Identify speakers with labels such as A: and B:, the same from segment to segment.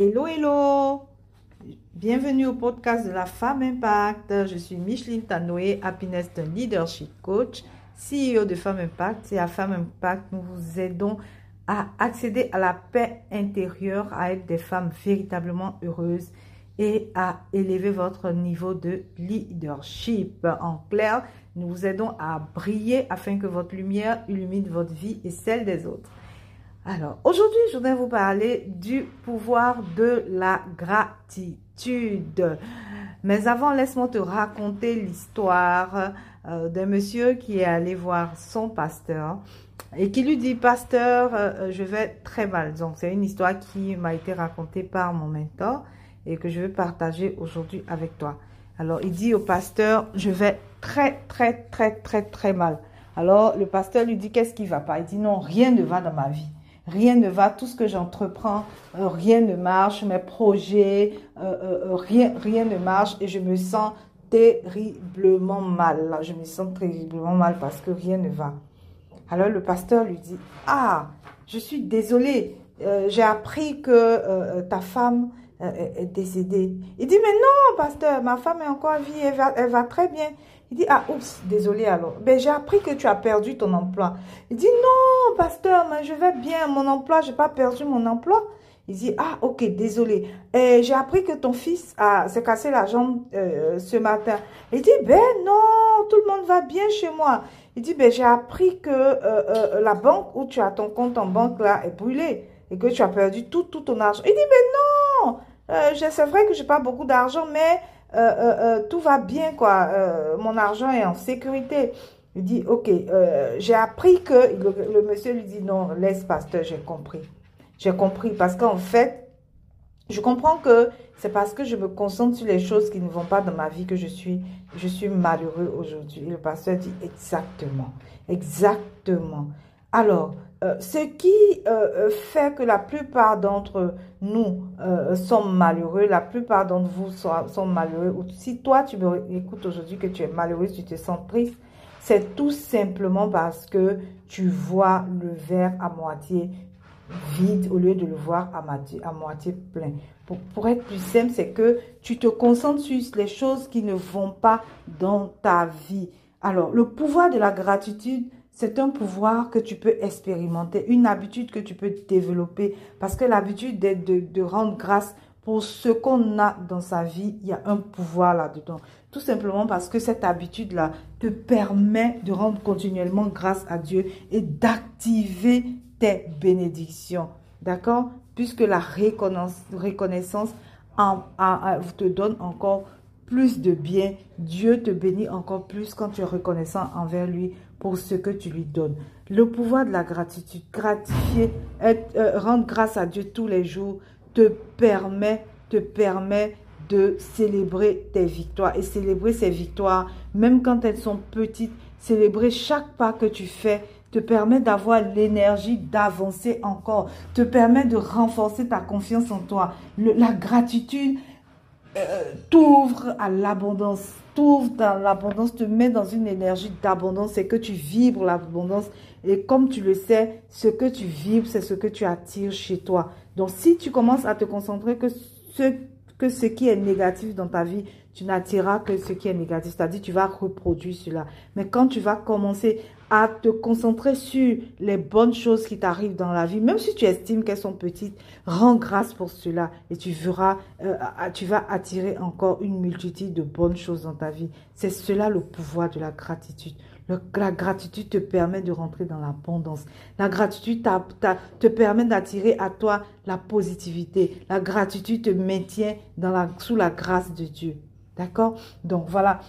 A: Hello, hello! Bienvenue au podcast de la femme impact. Je suis Micheline Tanoé, Happiness Leadership Coach, CEO de Femme Impact. Et à Femme Impact, nous vous aidons à accéder à la paix intérieure, à être des femmes véritablement heureuses et à élever votre niveau de leadership. En clair, nous vous aidons à briller afin que votre lumière illumine votre vie et celle des autres. Alors, aujourd'hui, je voudrais vous parler du pouvoir de la gratitude. Mais avant, laisse-moi te raconter l'histoire euh, d'un monsieur qui est allé voir son pasteur et qui lui dit, pasteur, euh, je vais très mal. Donc, c'est une histoire qui m'a été racontée par mon mentor et que je vais partager aujourd'hui avec toi. Alors, il dit au pasteur, je vais très, très, très, très, très mal. Alors, le pasteur lui dit, qu'est-ce qui va pas? Il dit, non, rien ne va dans ma vie. Rien ne va, tout ce que j'entreprends, euh, rien ne marche, mes projets, rien, rien ne marche et je me sens terriblement mal. Je me sens terriblement mal parce que rien ne va. Alors le pasteur lui dit, ah, je suis désolé, euh, j'ai appris que euh, ta femme euh, est décédée. Il dit, mais non, pasteur, ma femme est encore en vie, elle va, très bien. Il dit, ah, oups, désolé alors. Ben, j'ai appris que tu as perdu ton emploi. Il dit, non, pasteur, mais je vais bien, mon emploi, j'ai pas perdu mon emploi. Il dit, ah, ok, désolé. J'ai appris que ton fils s'est cassé la jambe ce matin. Il dit, ben non, tout le monde va bien chez moi. Il dit, ben, j'ai appris que euh, euh, la banque où tu as ton compte en banque là est brûlée et que tu as perdu tout, tout ton argent. Il dit, mais non, euh, c'est vrai que j'ai pas beaucoup d'argent, mais tout va bien, quoi. mon argent est en sécurité. Il dit, ok, j'ai appris que, le, monsieur lui dit, non, laisse pasteur, j'ai compris. J'ai compris parce qu'en fait, je comprends que c'est parce que je me concentre sur les choses qui ne vont pas dans ma vie que je suis, je suis malheureux aujourd'hui. le pasteur dit exactement, exactement. Alors, euh, ce qui euh, euh, fait que la plupart d'entre nous sommes malheureux, la plupart d'entre vous sont, malheureux, ou si toi tu me écoutes aujourd'hui que tu es malheureux, tu te sens triste, c'est tout simplement parce que tu vois le verre à moitié vide au lieu de le voir à moitié, à moitié plein. Pour, pour être plus simple, c'est que tu te concentres sur les choses qui ne vont pas dans ta vie. Alors, le pouvoir de la gratitude, c'est un pouvoir que tu peux expérimenter, une habitude que tu peux développer. Parce que l'habitude de, de, rendre grâce pour ce qu'on a dans sa vie, il y a un pouvoir là-dedans. Tout simplement parce que cette habitude-là te permet de rendre continuellement grâce à Dieu et d'activer tes bénédictions. D'accord? Puisque la reconnaissance te donne encore plus de bien. Dieu te bénit encore plus quand tu es reconnaissant envers lui pour ce que tu lui donnes. Le pouvoir de la gratitude, gratifier, euh, rendre grâce à Dieu tous les jours te permet, te permet de célébrer tes victoires. Et célébrer ces victoires, même quand elles sont petites, célébrer chaque pas que tu fais, te permet d'avoir l'énergie d'avancer encore, te permet de renforcer ta confiance en toi. la gratitude euh, t'ouvre à l'abondance, t'ouvre dans l'abondance, te met dans une énergie d'abondance, c'est que tu vibres l'abondance. Et comme tu le sais, ce que tu vibres, c'est ce que tu attires chez toi. Donc si tu commences à te concentrer que ce, que ce qui est négatif dans ta vie, tu n'attireras que ce qui est négatif. C'est-à-dire, tu vas reproduire cela. Mais quand tu vas commencer à te concentrer sur les bonnes choses qui t'arrivent dans la vie, même si tu estimes qu'elles sont petites, rends grâce pour cela et tu verras, euh, tu vas attirer encore une multitude de bonnes choses dans ta vie. C'est cela le pouvoir de la gratitude. La gratitude te permet de rentrer dans l'abondance. La gratitude te permet d'attirer à toi la positivité. La gratitude te maintient dans la, sous la grâce de Dieu. D'accord? Donc voilà,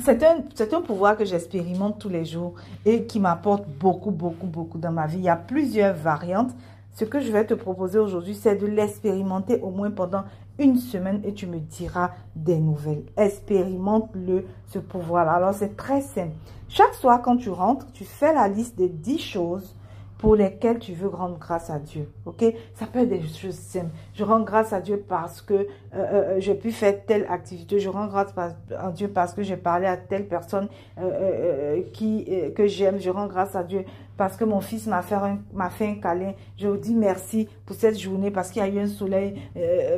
A: c'est un, un, pouvoir que j'expérimente tous les jours et qui m'apporte beaucoup, beaucoup, beaucoup dans ma vie. Il y a plusieurs variantes. Ce que je vais te proposer aujourd'hui, c'est de l'expérimenter au moins pendant une semaine et tu me diras des nouvelles. Expérimente-le, ce pouvoir-là. Alors, c'est très simple. Chaque soir, quand tu rentres, tu fais la liste des 10 choses pour lesquelles tu veux rendre grâce à Dieu. Ok? Ça peut être des choses simples. Je rends grâce à Dieu parce que euh, euh, j'ai pu faire telle activité. Je rends grâce à Dieu parce que j'ai parlé à telle personne euh, qui que j'aime. Je rends grâce à Dieu parce que mon fils m'a fait, fait un câlin. Je vous dis merci pour cette journée parce qu'il y a eu un soleil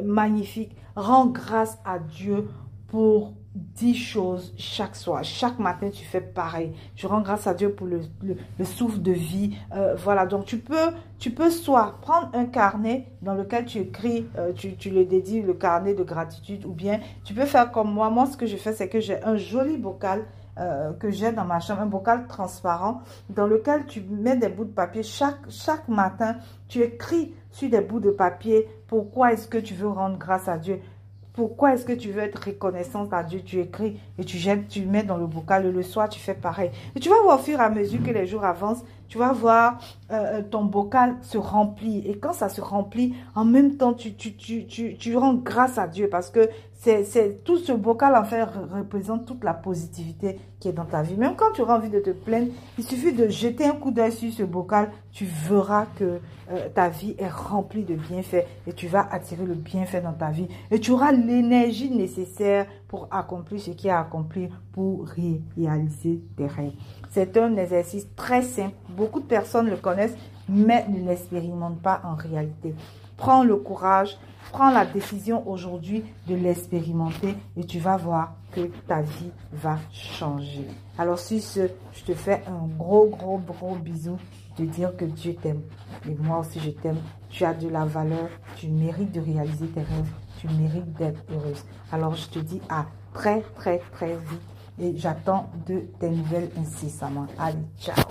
A: magnifique. Rends grâce à Dieu pour 10 choses chaque soir. Chaque matin, tu fais pareil. Je rends grâce à Dieu pour le, le, souffle de vie. Euh, voilà, donc tu peux, tu soit prendre un carnet dans lequel tu écris, euh, tu, le dédies, le carnet de gratitude, ou bien tu peux faire comme moi. Moi, ce que je fais, c'est que j'ai un joli bocal euh, que j'ai dans ma chambre, un bocal transparent dans lequel tu mets des bouts de papier. Chaque matin, tu écris sur des bouts de papier pourquoi est-ce que tu veux rendre grâce à Dieu. Pourquoi est-ce que tu veux être reconnaissante à Dieu? Tu écris et tu jettes, tu mets dans le bocal. Et le soir, tu fais pareil. Et tu vas voir au fur et à mesure que les jours avancent, tu vas voir euh, ton bocal se remplit. Et quand ça se remplit, en même temps, tu, tu, tu, tu, tu rends grâce à Dieu parce que c'est tout ce bocal en fait représente toute la positivité qui est dans ta vie. Même quand tu auras envie de te plaindre, il suffit de jeter un coup d'œil sur ce bocal, tu verras que euh, ta vie est remplie de bienfaits et tu vas attirer le bienfait dans ta vie et tu auras l'énergie nécessaire pour accomplir ce qui est accompli pour réaliser tes rêves. C'est un exercice très simple. Beaucoup de personnes le connaissent, mais ne l'expérimentent pas en réalité. Prends le courage, prends la décision aujourd'hui de l'expérimenter et tu vas voir que ta vie va changer. Alors sur ce, je te fais un gros, gros, gros bisou de dire que Dieu t'aime. Et moi aussi, je t'aime. Tu as de la valeur. Tu mérites de réaliser tes rêves. Tu mérites d'être heureuse. Alors, je te dis à très, très, très vite. Et j'attends de tes nouvelles incessamment. Allez, ciao